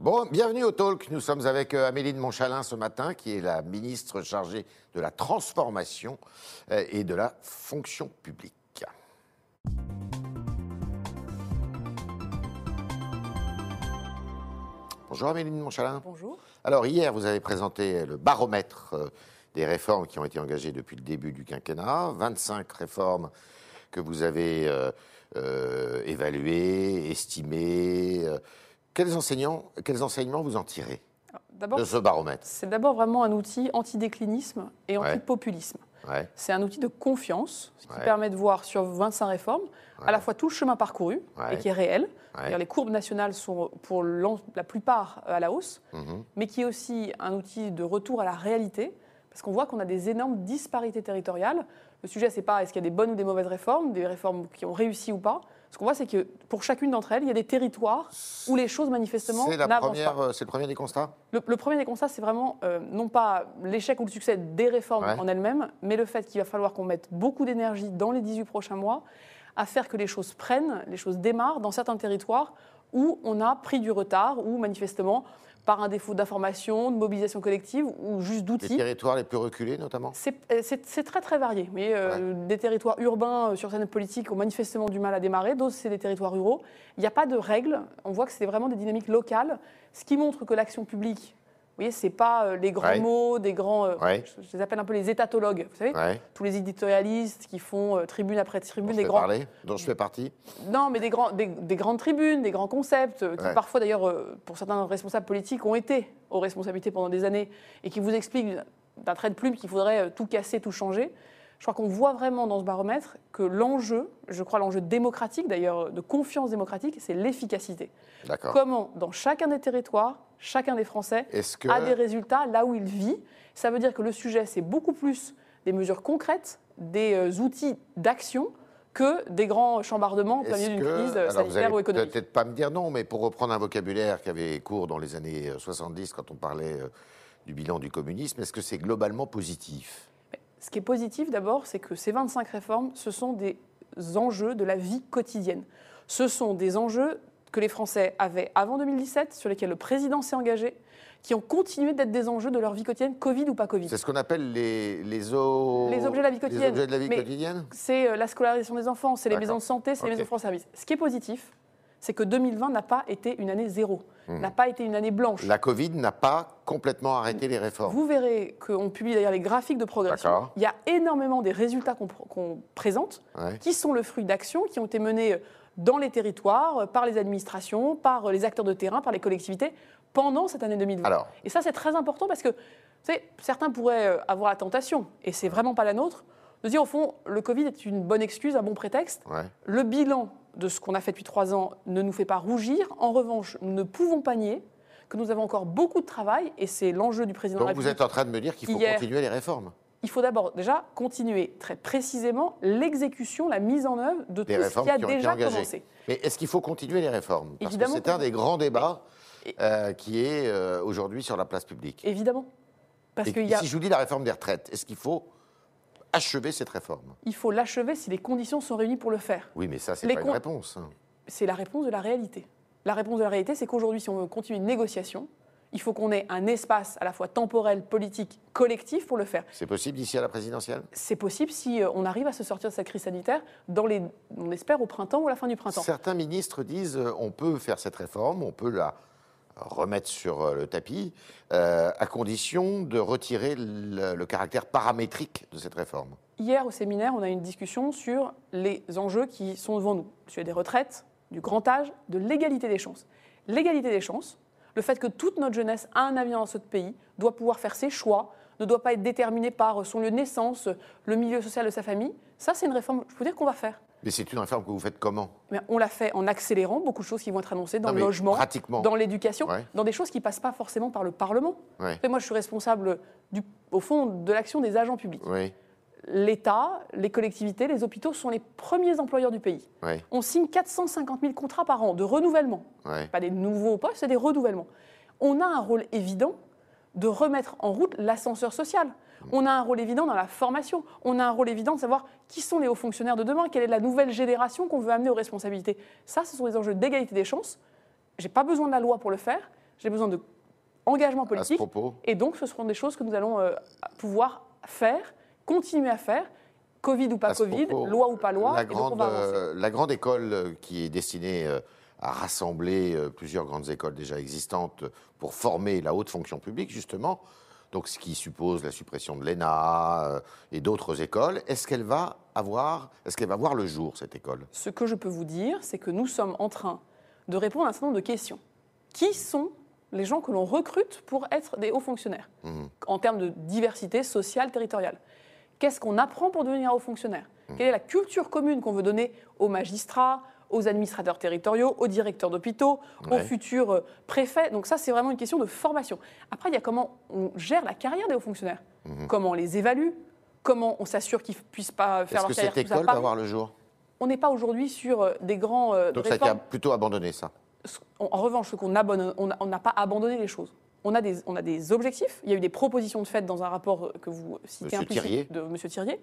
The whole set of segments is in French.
Bon, bienvenue au Talk. Nous sommes avec euh, Amélie de Montchalin ce matin, qui est la ministre chargée de la transformation euh, et de la fonction publique. Bonjour Amélie de Montchalin. Bonjour. Alors hier, vous avez présenté le baromètre euh, des réformes qui ont été engagées depuis le début du quinquennat. 25 réformes que vous avez euh, euh, évaluées, estimées. Euh, Quels, enseignants, quels enseignements vous en tirez de ce baromètre? c'est d'abord vraiment un outil anti-déclinisme et anti-populisme. Ouais. C'est un outil de confiance ce qui Ouais. permet de voir sur 25 réformes à la fois tout le chemin parcouru et qui est réel. C'est-à-dire Les courbes nationales sont pour la plupart à la hausse, Mhm. mais qui est aussi un outil de retour à la réalité, parce qu'on voit qu'on a des énormes disparités territoriales. Le sujet, c'est pas est-ce qu'il y a des bonnes ou des mauvaises réformes, des réformes qui ont réussi ou pas. Ce qu'on voit, c'est que pour chacune d'entre elles, il y a des territoires où les choses manifestement n'avancent pas. euh, c'est le premier des constats Le, le premier des constats, c'est vraiment euh, non pas l'échec ou le succès des réformes Ouais. en elles-mêmes, mais le fait qu'il va falloir qu'on mette beaucoup d'énergie dans les 18 prochains mois à faire que les choses prennent, les choses démarrent dans certains territoires où on a pris du retard, ou manifestement par un défaut d'information, de mobilisation collective ou juste Les d'outils. territoires les plus reculés notamment C'est euh, très très varié. Mais euh, des territoires urbains euh, sur scène politique ont manifestement du mal à démarrer, d'autres c'est des territoires ruraux. Il n'y a pas de règles. On voit que c'est vraiment des dynamiques locales, ce qui montre que l'action publique, voyez, c'est pas euh, les grands Ouais. mots, des grands. euh, Ouais. je, je les appelle un peu les étatologues. Vous savez, Ouais, tous les éditorialistes qui font euh, tribune après tribune, des grands. parler, dont je fais partie. Non, mais des, grands, des, des grandes tribunes, des grands concepts, qui parfois d'ailleurs, pour certains responsables politiques, ont été aux responsabilités pendant des années et qui vous expliquent d'un trait de plume qu'il faudrait tout casser, tout changer. Je crois qu'on voit vraiment dans ce baromètre que l'enjeu, je crois l'enjeu démocratique d'ailleurs, de confiance démocratique, c'est l'efficacité. D'accord. Comment, dans chacun des territoires, chacun des Français que a des résultats là où il vit. Ça veut dire que le sujet, c'est beaucoup plus des mesures concrètes, des euh, outils d'action que des grands chambardements au plein d'une crise euh, alors vous sanitaire allez ou économique. Peut-être pas me dire non, mais pour reprendre un vocabulaire qui avait cours dans les années euh, 70 quand on parlait euh, du bilan du communisme, est-ce que c'est globalement positif? Ce qui est positif d'abord, c'est que ces 25 réformes, ce sont des enjeux de la vie quotidienne. Ce sont des enjeux que les Français avaient avant 2017, sur lesquels le président s'est engagé, qui ont continué d'être des enjeux de leur vie quotidienne, Covid ou pas Covid. C'est ce qu'on appelle les, les, o- Les objets de la vie les quotidienne. objets de la vie Mais- quotidienne C'est euh, la scolarisation des enfants, c'est les maisons de santé, c'est les maisons France-Service. Ce qui est positif, c'est que 2020 n'a pas été une année zéro, Hmm. n'a pas été une année blanche. La Covid n'a pas complètement arrêté les réformes. Vous verrez qu'on publie d'ailleurs les graphiques de progression. Il y a énormément des résultats qu'on pr- qu'on présente Ouais. qui sont le fruit d'actions qui ont été menées dans les territoires, par les administrations, par les acteurs de terrain, par les collectivités pendant cette année 2020. Alors, Et ça, c'est très important parce que vous savez, certains pourraient euh, avoir la tentation, et c'est vraiment pas la nôtre, de dire au fond, le Covid est une bonne excuse, un bon prétexte. ouais. Le bilan de ce qu'on a fait depuis trois ans ne nous fait pas rougir. En revanche, nous ne pouvons pas nier que nous avons encore beaucoup de travail, et c'est l'enjeu du président de la donc vous République. êtes en train de me dire qu'il faut Hier- continuer les réformes. Il faut d'abord déjà continuer très précisément l'exécution, la mise en œuvre de Des tout ce réformes qui a qui déjà commencé. Mais est-ce qu'il faut continuer les réformes? Parce Évidemment que c'est un que- des grands débats Et- euh, qui est euh, aujourd'hui sur la place publique. Évidemment. Parce qu'il y a, Si je vous dis la réforme des retraites, est-ce qu'il faut achever cette réforme? Il faut l'achever si les conditions sont réunies pour le faire. Oui, mais ça, c'est Les pas con- une réponse. C'est la réponse de la réalité. La réponse de la réalité, c'est qu'aujourd'hui, si on veut continuer une négociation, il faut qu'on ait un espace à la fois temporel, politique, collectif pour le faire. C'est possible d'ici à la présidentielle? C'est possible si euh, on arrive à se sortir de cette crise sanitaire, dans les, on espère au printemps ou à la fin du printemps. Certains ministres disent euh, on peut faire cette réforme, on peut la remettre sur euh, le tapis, euh, à condition de retirer le, le caractère paramétrique de cette réforme. Hier, au séminaire, on a eu une discussion sur les enjeux qui sont devant nous. Sujet des retraites, du grand âge, de l'égalité des chances. L'égalité des chances, le fait que toute notre jeunesse a un avenir dans ce pays, doit pouvoir faire ses choix, ne doit pas être déterminé par son lieu de naissance, le milieu social de sa famille, ça, c'est une réforme, je peux dire qu'on va faire. Mais c'est une réforme que vous faites comment? Mais on l'a fait en accélérant beaucoup de choses qui vont être annoncées dans Non, le logement, dans l'éducation, Ouais. dans des choses qui passent pas forcément par le Parlement. Ouais. Moi, je suis responsable, du, au fond, de l'action des agents publics. L'État, les collectivités, les hôpitaux sont les premiers employeurs du pays. On signe 450 000 contrats par an de renouvellement. Pas des nouveaux postes, c'est des renouvellements. On a un rôle évident de remettre en route l'ascenseur social. On a un rôle évident dans la formation. On a un rôle évident de savoir qui sont les hauts fonctionnaires de demain, quelle est la nouvelle génération qu'on veut amener aux responsabilités. Ça, ce sont des enjeux d'égalité des chances. J'ai pas besoin de la loi pour le faire. j'ai besoin de engagement À ce politique. propos, Et donc, ce seront des choses que nous allons euh, pouvoir faire, continuer à faire, Covid ou pas Covid, propos, loi ou pas loi. la donc on va euh, la grande école euh, qui est destinée euh, à rassembler plusieurs grandes écoles déjà existantes pour former la haute fonction publique, justement, donc ce qui suppose la suppression de l'ENA et d'autres écoles, est-ce qu'elle va avoir, est-ce qu'elle va voir le jour, cette école? Ce que je peux vous dire, c'est que nous sommes en train de répondre à un certain nombre de questions. Qui sont les gens que l'on recrute pour être des hauts fonctionnaires? Mhm. en termes de diversité sociale, territoriale Qu'est-ce qu'on apprend pour devenir haut fonctionnaire Mhm. Quelle est la culture commune qu'on veut donner aux magistrats, aux administrateurs territoriaux, aux directeurs d'hôpitaux, aux futurs euh, préfets? Donc ça, c'est vraiment une question de formation. Après, il y a comment on gère la carrière des hauts fonctionnaires, comment on les évalue, comment on s'assure qu'ils ne puissent pas faire. Est-ce leur que carrière cette tous à école va voir le jour? On n'est pas aujourd'hui sur euh, des grands euh, Donc ça a été réformes. plutôt abandonné, ça? En revanche, ce qu'on abandonne, on n'a pas abandonné les choses. On a, des, on a des objectifs. Il y a eu des propositions de fait dans un rapport euh, que vous citez implicite Thirier. de M. Thirier.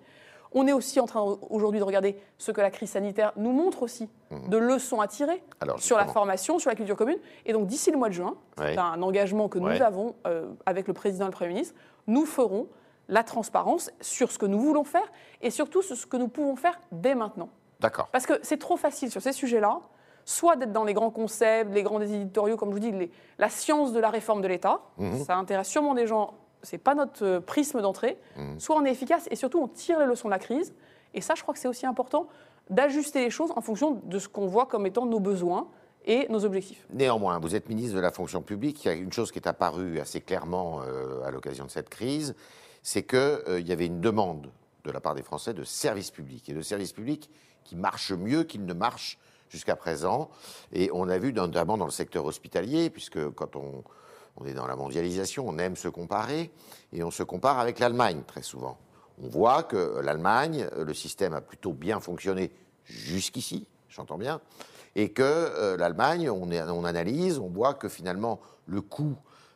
On est aussi en train aujourd'hui de regarder ce que la crise sanitaire nous montre aussi, de leçons à tirer Mhm. Alors, sur la formation, sur la culture commune. Et donc d'ici le mois de juin, Ouais. c'est un engagement que nous avons euh, avec le président et le Premier ministre, nous ferons la transparence sur ce que nous voulons faire et surtout sur ce que nous pouvons faire dès maintenant. D'accord. Parce que c'est trop facile sur ces sujets-là, soit d'être dans les grands concepts, les grands éditoriaux, comme je vous dis, les- la science de la réforme de l'État. Mhm. Ça intéresse sûrement des gens, c'est pas notre euh, prisme d'entrée. Mhm. Soit on est efficace et surtout on tire les leçons de la crise. Et ça, je crois que c'est aussi important d'ajuster les choses en fonction de ce qu'on voit comme étant nos besoins et nos objectifs. Néanmoins, vous êtes ministre de la fonction publique. Il y a une chose qui est apparue assez clairement euh, à l'occasion de cette crise, c'est qu'il y avait une demande de la part des Français de services publics et de services publics qui marchent mieux qu'ils ne marchent jusqu'à présent. Et on a vu notamment dans le secteur hospitalier, puisque quand on, est dans la mondialisation, on aime se comparer, et on se compare avec l'Allemagne très souvent. On voit que l'Allemagne, le système a plutôt bien fonctionné jusqu'ici, j'entends bien, et que euh, l'Allemagne, on, analyse, on voit que finalement le coût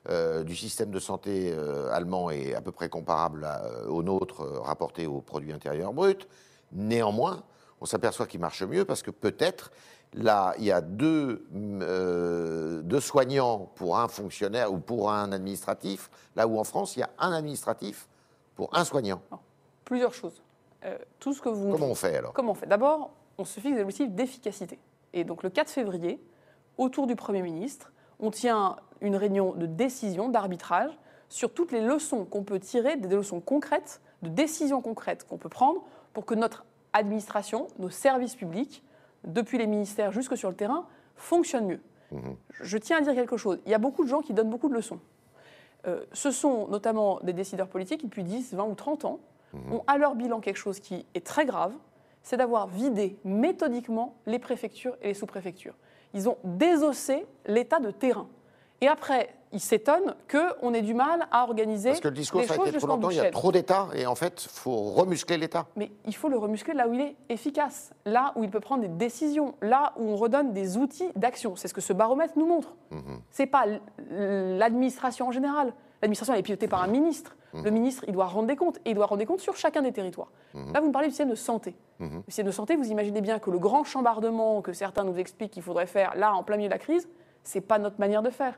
euh, du système de santé euh, allemand est à peu près comparable au nôtre rapporté au produit intérieur brut. Néanmoins, on s'aperçoit qu'il marche mieux parce que peut-être là, il y a deux, euh, deux soignants pour un fonctionnaire ou pour un administratif, là où en France, il y a un administratif pour un soignant. Plusieurs choses. Euh, tout ce que vous Comment on fait alors? Comment on fait? D'abord, on se fixe des objectifs d'efficacité. Et donc le 4 février, autour du Premier ministre, on tient une réunion de décision, d'arbitrage, sur toutes les leçons qu'on peut tirer, des leçons concrètes, de décisions concrètes qu'on peut prendre pour que notre administration, nos services publics, depuis les ministères jusque sur le terrain, fonctionnent mieux. Je tiens à dire quelque chose. Il y a beaucoup de gens qui donnent beaucoup de leçons. Euh, ce sont notamment des décideurs politiques qui, depuis 10, 20 ou 30 ans, ont à leur bilan quelque chose qui est très grave, c'est d'avoir vidé méthodiquement les préfectures et les sous-préfectures. Ils ont désossé l'état de terrain. Et après, ils s'étonnent qu'on ait du mal à organiser Parce que le discours, ça a été trop longtemps, il y a trop d'États, et en fait, il faut remuscler l'État. Mais il faut le remuscler là où il est efficace, là où il peut prendre des décisions, là où on redonne des outils d'action. C'est ce que ce baromètre nous montre. C'est pas l- l'administration en général. L'administration elle est pilotée par un ministre. Le ministre, il doit rendre des comptes et il doit rendre des comptes sur chacun des territoires. Là, vous me parlez du système de santé. Le système de santé, vous imaginez bien que le grand chambardement que certains nous expliquent qu'il faudrait faire là, en plein milieu de la crise, c'est pas notre manière de faire.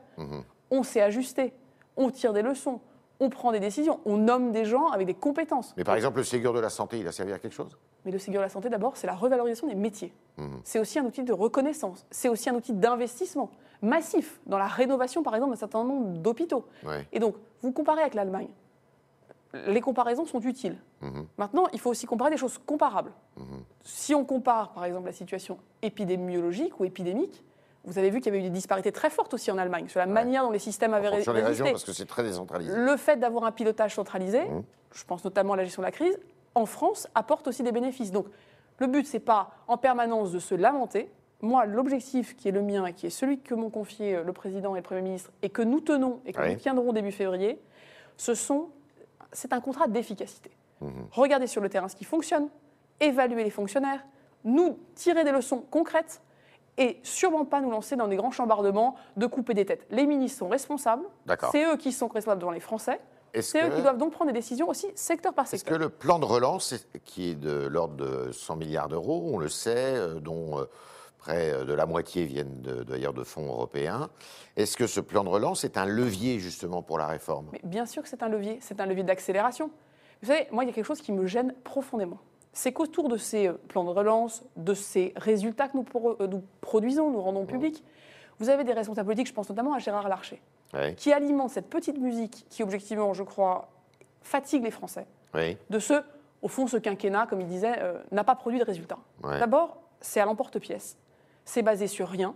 On s'est ajusté, on tire des leçons, on prend des décisions, on nomme des gens avec des compétences. Mais par exemple, le Ségur de la santé, il a servi à quelque chose? Mais le Ségur de la santé, d'abord, c'est la revalorisation des métiers. Mhm. C'est aussi un outil de reconnaissance. C'est aussi un outil d'investissement massif dans la rénovation, par exemple, d'un certain nombre d'hôpitaux. Ouais. Et donc, vous comparez avec l'Allemagne. Les comparaisons sont utiles. Mhm. Maintenant, il faut aussi comparer des choses comparables. Si on compare, par exemple, la situation épidémiologique ou épidémique, vous avez vu qu'il y avait eu des disparités très fortes aussi en Allemagne sur la manière dont les systèmes avaient En fonction des résisté. régions, parce que c'est très décentralisé. Le fait d'avoir un pilotage centralisé, Mhm. je pense notamment à la gestion de la crise, en France, apporte aussi des bénéfices. Donc, le but, c'est pas en permanence de se lamenter. Moi, l'objectif qui est le mien et qui est celui que m'ont confié euh, le président et le Premier ministre et que nous tenons et que Oui. nous tiendrons début février, ce sont, c'est un contrat d'efficacité. Mhm. Regardez sur le terrain ce qui fonctionne, évaluer les fonctionnaires, nous tirer des leçons concrètes et sûrement pas nous lancer dans des grands chambardements de couper des têtes. Les ministres sont responsables, c'est eux qui sont responsables devant les Français, c'est eux qui doivent donc prendre des décisions aussi secteur par est-ce que secteur. le plan de relance, qui est de l'ordre de 100 milliards d'euros, on le sait, euh, dont euh, près de la moitié viennent de- d'ailleurs de, fonds européens. Est-ce que ce plan de relance est un levier justement pour la réforme? Mais bien sûr que c'est un levier, c'est un levier d'accélération. Vous savez, moi, il y a quelque chose qui me gêne profondément. C'est qu'autour de ces euh, plans de relance, de ces résultats que nous, pro- euh, nous produisons, nous rendons publics, vous avez des responsables politiques, je pense notamment à Gérard Larcher, Oui, qui alimentent cette petite musique qui, objectivement, je crois, fatigue les Français, oui, de ce, au fond, ce quinquennat, comme il disait, euh, n'a pas produit de résultats. D'abord, c'est à l'emporte-pièce. C'est basé sur rien.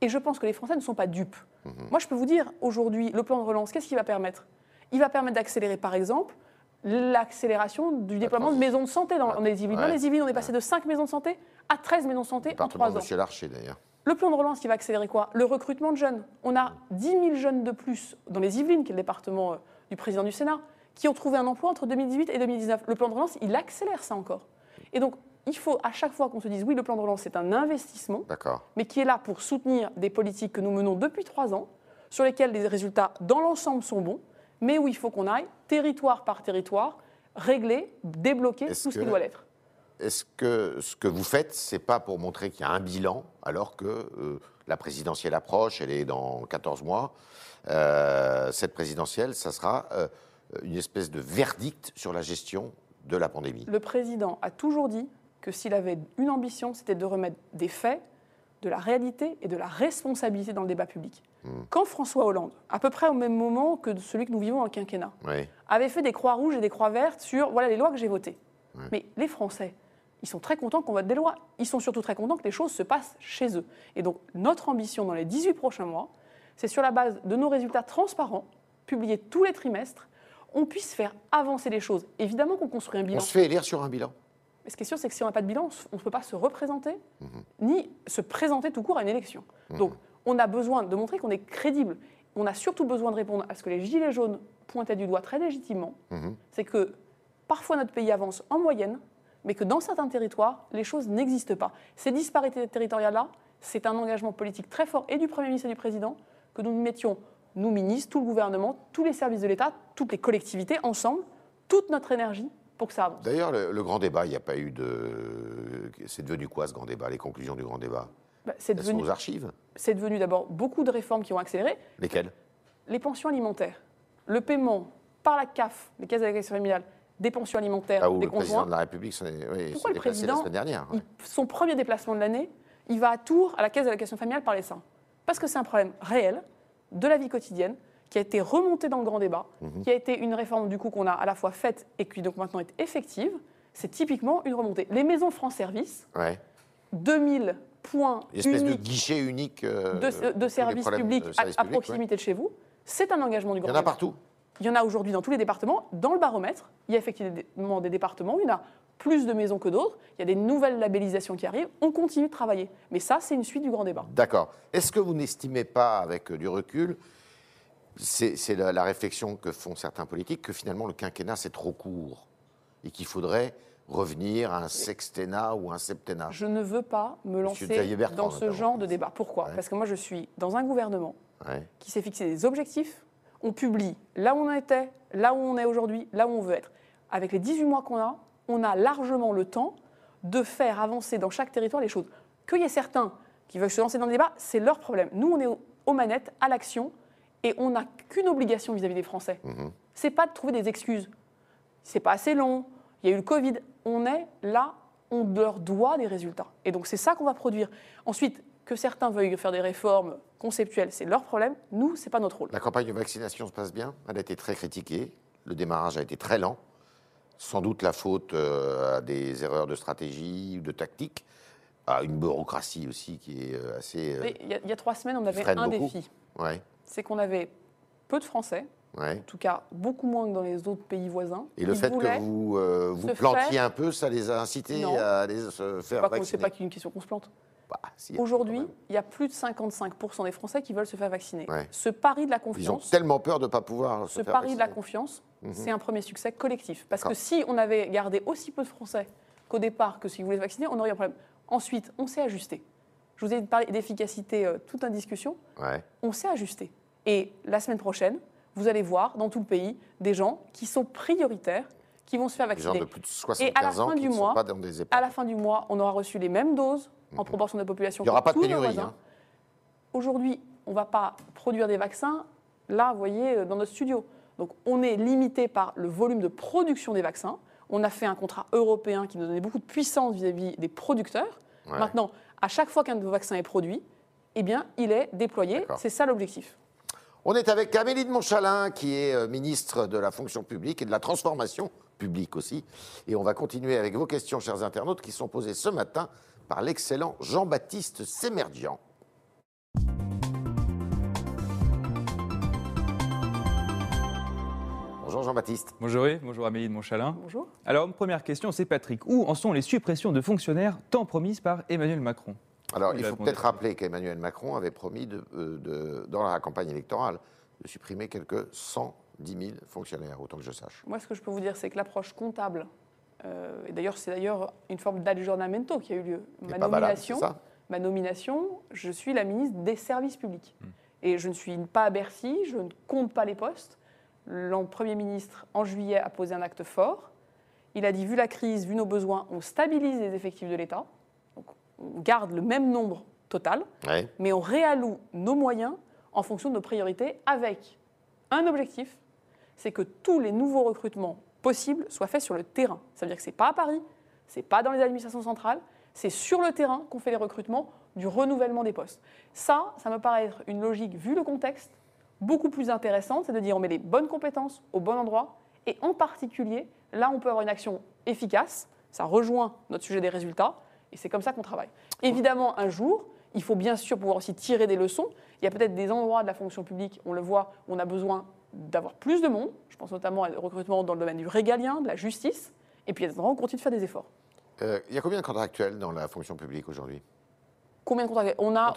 Et je pense que les Français ne sont pas dupes. Mhm. Moi, je peux vous dire, aujourd'hui, le plan de relance, qu'est-ce qu'il va permettre? Il va permettre d'accélérer, par exemple, l'accélération du déploiement de maisons de santé dans, les Yvelines. Dans les Yvelines, on est passé de 5 maisons de santé à 13 maisons de santé en Département 3 de ans. Monsieur Larcher d'ailleurs. Le plan de relance, il va accélérer quoi? Le recrutement de jeunes. On a 10 000 jeunes de plus dans les Yvelines, qui est le département euh, du président du Sénat, qui ont trouvé un emploi entre 2018 et 2019. Le plan de relance, il accélère ça encore. Et donc, il faut à chaque fois qu'on se dise oui, le plan de relance, c'est un investissement, mais qui est là pour soutenir des politiques que nous menons depuis trois ans, sur lesquelles les résultats dans l'ensemble sont bons, mais où il faut qu'on aille territoire par territoire, régler, débloquer tout ce qui doit l'être. Est-ce que ce que vous faites, c'est pas pour montrer qu'il y a un bilan, alors que euh, la présidentielle approche, elle est dans 14 mois. Euh, cette présidentielle, ça sera euh, une espèce de verdict sur la gestion de la pandémie? Le président a toujours dit que s'il avait une ambition, c'était de remettre des faits, de la réalité et de la responsabilité dans le débat public. Quand François Hollande, à peu près au même moment que celui que nous vivons en quinquennat, Oui. avait fait des croix rouges et des croix vertes sur voilà les lois que j'ai votées. Mais les Français, ils sont très contents qu'on vote des lois. Ils sont surtout très contents que les choses se passent chez eux. Et donc notre ambition dans les 18 prochains mois, c'est sur la base de nos résultats transparents, publiés tous les trimestres, on puisse faire avancer les choses. Évidemment qu'on construit un On bilan. se fait élire sur un bilan. Mais ce qui est sûr, c'est que si on n'a pas de bilan, on ne peut pas se représenter, ni se présenter tout court à une élection. Donc, on a besoin de montrer qu'on est crédible. On a surtout besoin de répondre à ce que les Gilets jaunes pointaient du doigt très légitimement. Mhm. C'est que parfois notre pays avance en moyenne, mais que dans certains territoires, les choses n'existent pas. Ces disparités territoriales-là, c'est un engagement politique très fort et du Premier ministre et du Président que nous mettions, nous ministres, tout le gouvernement, tous les services de l'État, toutes les collectivités, ensemble, toute notre énergie pour que ça avance. D'ailleurs, le, le grand débat, il n'y a pas eu de. C'est devenu quoi ce grand débat Les conclusions du grand débat? Bah, c'est Elles sont devenu, aux archives? C'est devenu d'abord beaucoup de réformes qui ont accéléré. Lesquelles? Les pensions alimentaires, le paiement par la CAF, les caisses d'allocation familiale, des pensions alimentaires Ah, où des le président de la République s'en est, oui, Pourquoi le déplacé la président, semaine dernière. ouais. il- son premier déplacement de l'année, il va à Tours, à la caisse d'allocation familiale, parler ça Parce que c'est un problème réel de la vie quotidienne qui a été remonté dans le grand débat, Mhm. qui a été une réforme du coup qu'on a à la fois faite et qui donc maintenant est effective. C'est typiquement une remontée. Les maisons France Service, Ouais. 2000 points Une espèce de guichet unique euh, de, de publics de à, ouais. proximité de chez vous, c'est un engagement du Il grand y en a débat. partout. Il y en a aujourd'hui dans tous les départements. Dans le baromètre, il y a effectivement des départements où il y en a plus de maisons que d'autres. Il y a des nouvelles labellisations qui arrivent. On continue de travailler. Mais ça, c'est une suite du grand débat. D'accord. Est-ce que vous n'estimez pas, avec du recul, c'est la, la réflexion que font certains politiques, que finalement le quinquennat c'est trop court et qu'il faudrait revenir à un sextennat ou un septennat Je ne veux pas me lancer Bertrand, dans ce genre de débat. Pourquoi? Ouais. Parce que moi, je suis dans un gouvernement Ouais. qui s'est fixé des objectifs. On publie là où on était, là où on est aujourd'hui, là où on veut être. Avec les 18 mois qu'on a, on a largement le temps de faire avancer dans chaque territoire les choses. Qu'il y ait certains qui veulent se lancer dans le débat, c'est leur problème. Nous, on est au- aux manettes, à l'action, et on n'a qu'une obligation vis-à-vis des Français. Mhm. C'est pas de trouver des excuses. C'est pas assez long, il y a eu le Covid. On est là, on leur doit des résultats. Et donc c'est ça qu'on va produire. Ensuite, que certains veuillent faire des réformes conceptuelles, c'est leur problème. Nous, c'est pas notre rôle. La campagne de vaccination se passe bien. Elle a été très critiquée. Le démarrage a été très lent. Sans doute la faute euh, à des erreurs de stratégie ou de tactique, à une bureaucratie aussi qui est euh, assez. euh, Il y, a, il y a trois semaines, on avait un beaucoup. défi. ouais, C'est qu'on avait peu de Français, ouais. en tout cas beaucoup moins que dans les autres pays voisins. Et le fait que vous euh, vous plantiez faire- un peu, ça les a incités Non. à aller se faire pas qu'on- C'est vacciner. pas qu'une question qu'on se plante. Bah, si, Aujourd'hui, il y a plus de 55% des Français qui veulent se faire vacciner. Ouais. Ce pari de la ils ont confiance, tellement peur de ne pas pouvoir se ce faire pari de la vacciner. confiance, Mhm. c'est un premier succès collectif. Parce que si on avait gardé aussi peu de Français qu'au départ que s'ils voulaient se vacciner, on aurait eu un problème. Ensuite, on s'est ajusté. Je vous ai parlé d'efficacité euh, toute en discussion. Ouais. On s'est ajusté. Et la semaine prochaine, vous allez voir dans tout le pays des gens qui sont prioritaires, qui vont se faire Les gens vacciner. de plus de 75 ans qui sont mois, pas dans des À la fin du mois, on aura reçu les mêmes doses en proportion de la population. Il n'y aura pas de pénurie. hein. Aujourd'hui, on ne va pas produire des vaccins, là, vous voyez, euh, dans notre studio. Donc, on est limité par le volume de production des vaccins. On a fait un contrat européen qui nous donnait beaucoup de puissance vis-à-vis des producteurs. Ouais. Maintenant, à chaque fois qu'un vaccins est produit, eh bien, il est déployé. C'est ça l'objectif. On est avec Amélie de Montchalin, qui est euh, ministre de la fonction publique et de la transformation publique aussi. Et on va continuer avec vos questions, chers internautes, qui sont posées ce matin par l'excellent Jean-Baptiste Sémerdian. Bonjour Jean-Baptiste. Bonjour Yves, bonjour Amélie de Montchalin. Bonjour. Alors, première question, c'est Patrick. Où en sont les suppressions de fonctionnaires tant promises par Emmanuel Macron? Alors, il faut peut-être rappeler qu'Emmanuel Macron avait promis, de- euh, de- dans la campagne électorale, de supprimer quelques 110 000 fonctionnaires, autant que je sache. Moi, ce que je peux vous dire, c'est que l'approche comptable, euh, et d'ailleurs, c'est d'ailleurs une forme d'aggiornamento qui a eu lieu. Ma valable, nomination, ma nomination, je suis la ministre des services publics. Hmm. Et je ne suis pas à Bercy, je ne compte pas les postes. Le Premier ministre, en juillet, a posé un acte fort. Il a dit, vu la crise, vu nos besoins, on stabilise les effectifs de l'État. Donc, on garde le même nombre total, Ouais. mais on réalloue nos moyens en fonction de nos priorités avec un objectif, c'est que tous les nouveaux recrutements possibles soient faits sur le terrain. Ça veut dire que ce n'est pas à Paris, ce n'est pas dans les administrations centrales, c'est sur le terrain qu'on fait les recrutements du renouvellement des postes. Ça, ça me paraît être une logique, vu le contexte, beaucoup plus intéressante, c'est de dire on met les bonnes compétences au bon endroit, et en particulier, là on peut avoir une action efficace, ça rejoint notre sujet des résultats, et c'est comme ça qu'on travaille. Évidemment, un jour, il faut bien sûr pouvoir aussi tirer des leçons. Il y a peut-être des endroits de la fonction publique, on le voit, où on a besoin d'avoir plus de monde. Je pense notamment au recrutement dans le domaine du régalien, de la justice. Et puis il y a des endroits où on continue de faire des efforts. Euh, il y a combien de contractuels dans la fonction publique aujourd'hui? Combien de contractuels On a,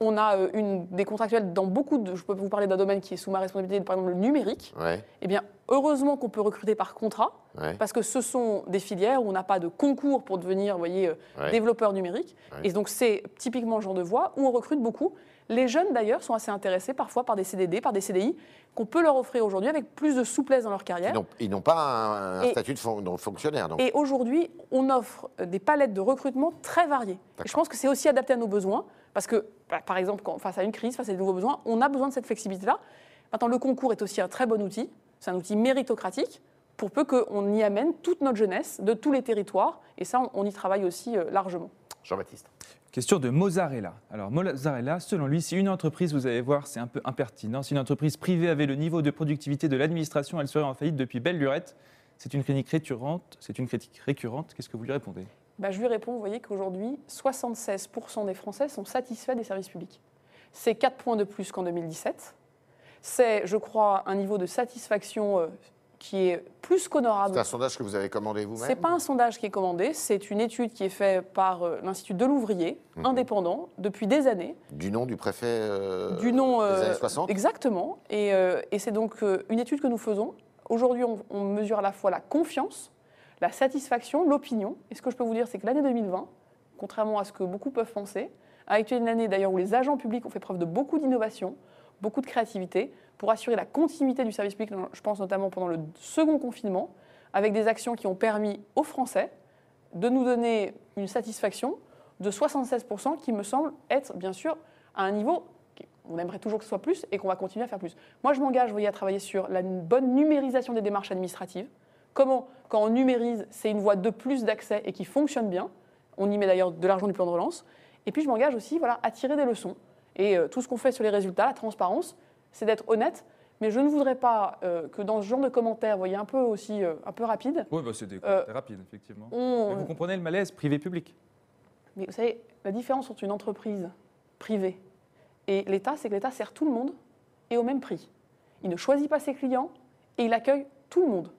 on a euh, une, des contractuels dans beaucoup de. Je peux vous parler d'un domaine qui est sous ma responsabilité, par exemple le numérique. Ouais, Eh bien, heureusement qu'on peut recruter par contrat, ouais. parce que ce sont des filières où on n'a pas de concours pour devenir, vous voyez, euh, Ouais. développeur numérique. Et donc, c'est typiquement le genre de voie où on recrute beaucoup. Les jeunes, d'ailleurs, sont assez intéressés parfois par des CDD, par des CDI, qu'on peut leur offrir aujourd'hui avec plus de souplesse dans leur carrière. Ils n'ont pas un, un Et- statut de, fon- de fonctionnaire. Donc. Et aujourd'hui, on offre des palettes de recrutement très variées. Et je pense que c'est aussi adapté à nos besoins, parce que, bah, par exemple, quand, face à une crise, face à des nouveaux besoins, on a besoin de cette flexibilité-là. Maintenant, le concours est aussi un très bon outil. C'est un outil méritocratique, pour peu qu'on y amène toute notre jeunesse de tous les territoires. Et ça, on, on y travaille aussi euh, largement. Jean-Baptiste. Question de Mozzarella. Alors, Mozzarella, selon lui, si une entreprise, vous allez voir, c'est un peu impertinent, si une entreprise privée avait le niveau de productivité de l'administration, elle serait en faillite depuis belle lurette. C'est une critique récurrente. C'est une critique récurrente. Qu'est-ce que vous lui répondez? Bah, je lui réponds, vous voyez qu'aujourd'hui, 76% des Français sont satisfaits des services publics. C'est 4 points de plus qu'en 2017. C'est, je crois, un niveau de satisfaction euh, qui est plus qu'honorable. C'est un sondage que vous avez commandé vous-même C'est pas un sondage qui est commandé, c'est une étude qui est faite par euh, l'Institut de l'ouvrier, Mhm. indépendant, depuis des années. Du nom du préfet euh, du nom. des euh, années 60 Exactement. Et, euh, et c'est donc une étude que nous faisons. Aujourd'hui, on, on mesure à la fois la confiance, la satisfaction, l'opinion. Et ce que je peux vous dire, c'est que l'année 2020, contrairement à ce que beaucoup peuvent penser, a été une année d'ailleurs où les agents publics ont fait preuve de beaucoup d'innovation, beaucoup de créativité pour assurer la continuité du service public, je pense notamment pendant le second confinement, avec des actions qui ont permis aux Français de nous donner une satisfaction de 76%, qui me semble être bien sûr à un niveau on aimerait toujours que ce soit plus et qu'on va continuer à faire plus. Moi, je m'engage, à travailler sur la bonne numérisation des démarches administratives. Comment, quand on numérise, c'est une voie de plus d'accès et qui fonctionne bien. On y met d'ailleurs de l'argent du plan de relance. Et puis, je m'engage aussi voilà, à tirer des leçons. Et euh, tout ce qu'on fait sur les résultats, la transparence, c'est d'être honnête. Mais je ne voudrais pas euh, que dans ce genre de commentaires, vous voyez, un peu aussi euh, un peu rapide, Oui, bah, c'est des Euh, commentaires rapides, effectivement. on, vous comprenez le malaise privé-public Mais vous savez, la différence entre une entreprise privée et l'État, c'est que l'État sert tout le monde et au même prix. Il ne choisit pas ses clients et il accueille tout le monde.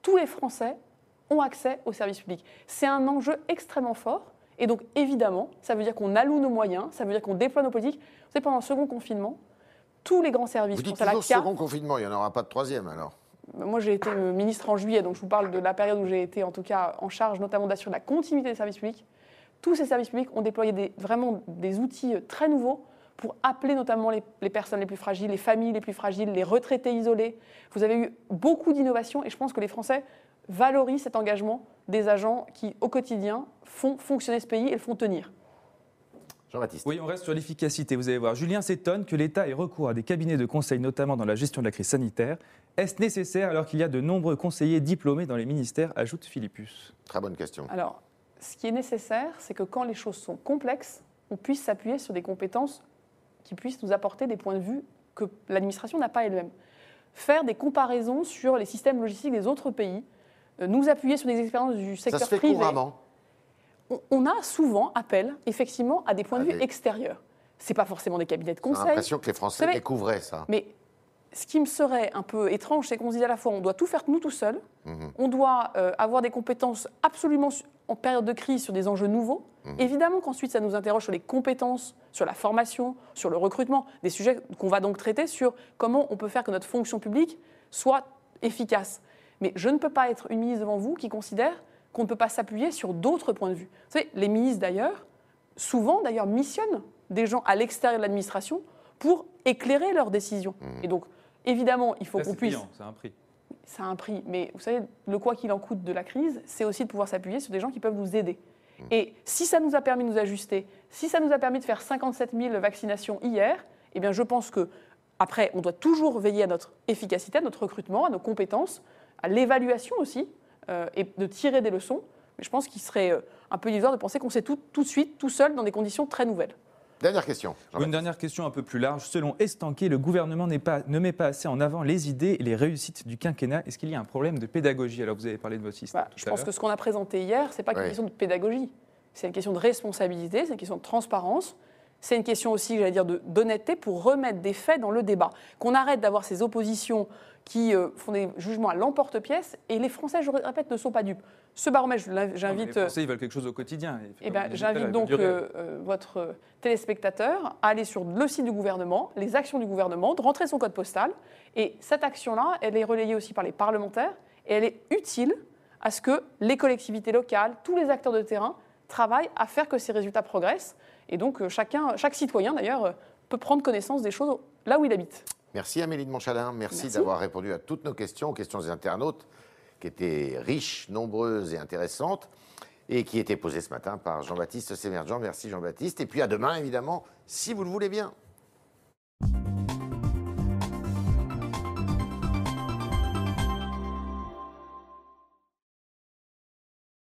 Tous les Français ont accès au service public. C'est un enjeu extrêmement fort. Et donc, évidemment, ça veut dire qu'on alloue nos moyens, ça veut dire qu'on déploie nos politiques. Vous savez, pendant le second confinement, tous les grands services, Vous dites toujours second confinement, il n'y en aura pas de troisième alors moi, j'ai été euh, ministre en juillet, donc je vous parle de la période où j'ai été en tout cas en charge notamment d'assurer la continuité des services publics. Tous ces services publics ont déployé des- vraiment des outils euh, très nouveaux pour appeler notamment les, les personnes les plus fragiles, les familles les plus fragiles, les retraités isolés. Vous avez eu beaucoup d'innovations et je pense que les Français valorise cet engagement des agents qui, au quotidien, font fonctionner ce pays et le font tenir. Jean-Baptiste. Oui, on reste sur l'efficacité. Vous allez voir, Julien s'étonne que l'État ait recours à des cabinets de conseil, notamment dans la gestion de la crise sanitaire. Est-ce nécessaire alors qu'il y a de nombreux conseillers diplômés dans les ministères ajoute Philippus. Très bonne question. Alors, ce qui est nécessaire, c'est que quand les choses sont complexes, on puisse s'appuyer sur des compétences qui puissent nous apporter des points de vue que l'administration n'a pas elle-même. Faire des comparaisons sur les systèmes logistiques des autres pays, euh, nous appuyer sur des expériences du secteur Ça se fait privé. couramment. On, a souvent appel, effectivement, à des points de vue extérieurs. C'est pas forcément des cabinets de J'ai conseil. l'impression que les Français savez- découvraient ça. Mais ce qui me serait un peu étrange, c'est qu'on se dit à la fois, on doit tout faire nous tout seuls, Mhm. on doit euh, avoir des compétences absolument en période de crise sur des enjeux nouveaux. Mhm. Évidemment qu'ensuite, ça nous interroge sur les compétences, sur la formation, sur le recrutement, des sujets qu'on va donc traiter sur comment on peut faire que notre fonction publique soit efficace. Mais je ne peux pas être une ministre devant vous qui considère qu'on ne peut pas s'appuyer sur d'autres points de vue. Vous savez, les ministres d'ailleurs, souvent d'ailleurs, missionnent des gens à l'extérieur de l'administration pour éclairer leurs décisions. Et donc, évidemment, il faut qu'on c'est puisse payant, c'est un prix. ça a un prix. Mais vous savez, le quoi qu'il en coûte de la crise, c'est aussi de pouvoir s'appuyer sur des gens qui peuvent nous aider. Et si ça nous a permis de nous ajuster, si ça nous a permis de faire 57 000 vaccinations hier, eh bien je pense que après, on doit toujours veiller à notre efficacité, à notre recrutement, à nos compétences, à l'évaluation aussi, et de tirer des leçons. Mais je pense qu'il serait euh, un peu illusoire de penser qu'on sait tout tout de suite, tout seul, dans des conditions très nouvelles. Dernière question. Une dernière question un peu plus large. Selon Estanquet, le gouvernement n'est pas- ne met pas assez en avant les idées et les réussites du quinquennat. Est-ce qu'il y a un problème de pédagogie? Alors, vous avez parlé de votre système. Voilà, tout je à pense que ce qu'on a présenté hier, c'est pas qu'une question de pédagogie, c'est une question de responsabilité, c'est une question de transparence, c'est une question aussi, j'allais dire, de- d'honnêteté pour remettre des faits dans le débat. Qu'on arrête d'avoir ces oppositions qui euh, font des jugements à l'emporte-pièce, et les Français, je répète, ne sont pas dupes. Ce baromètre, j'invite. Les Français, ils veulent quelque chose au quotidien. Et Eh ben, J'invite donc euh, euh, votre téléspectateur à aller sur le site du gouvernement, les actions du gouvernement, de rentrer son code postal. Et cette action-là, elle est relayée aussi par les parlementaires et elle est utile à ce que les collectivités locales, tous les acteurs de terrain travaillent à faire que ces résultats progressent. Et donc chacun, chaque citoyen d'ailleurs peut prendre connaissance des choses là où il habite. Merci Amélie de Montchalin. Merci, Merci. d'avoir répondu à toutes nos questions, aux questions des internautes, qui étaient riches, nombreuses et intéressantes, et qui étaient posées ce matin par Jean-Baptiste Sémergent. Merci Jean-Baptiste. Et puis à demain, évidemment, si vous le voulez bien.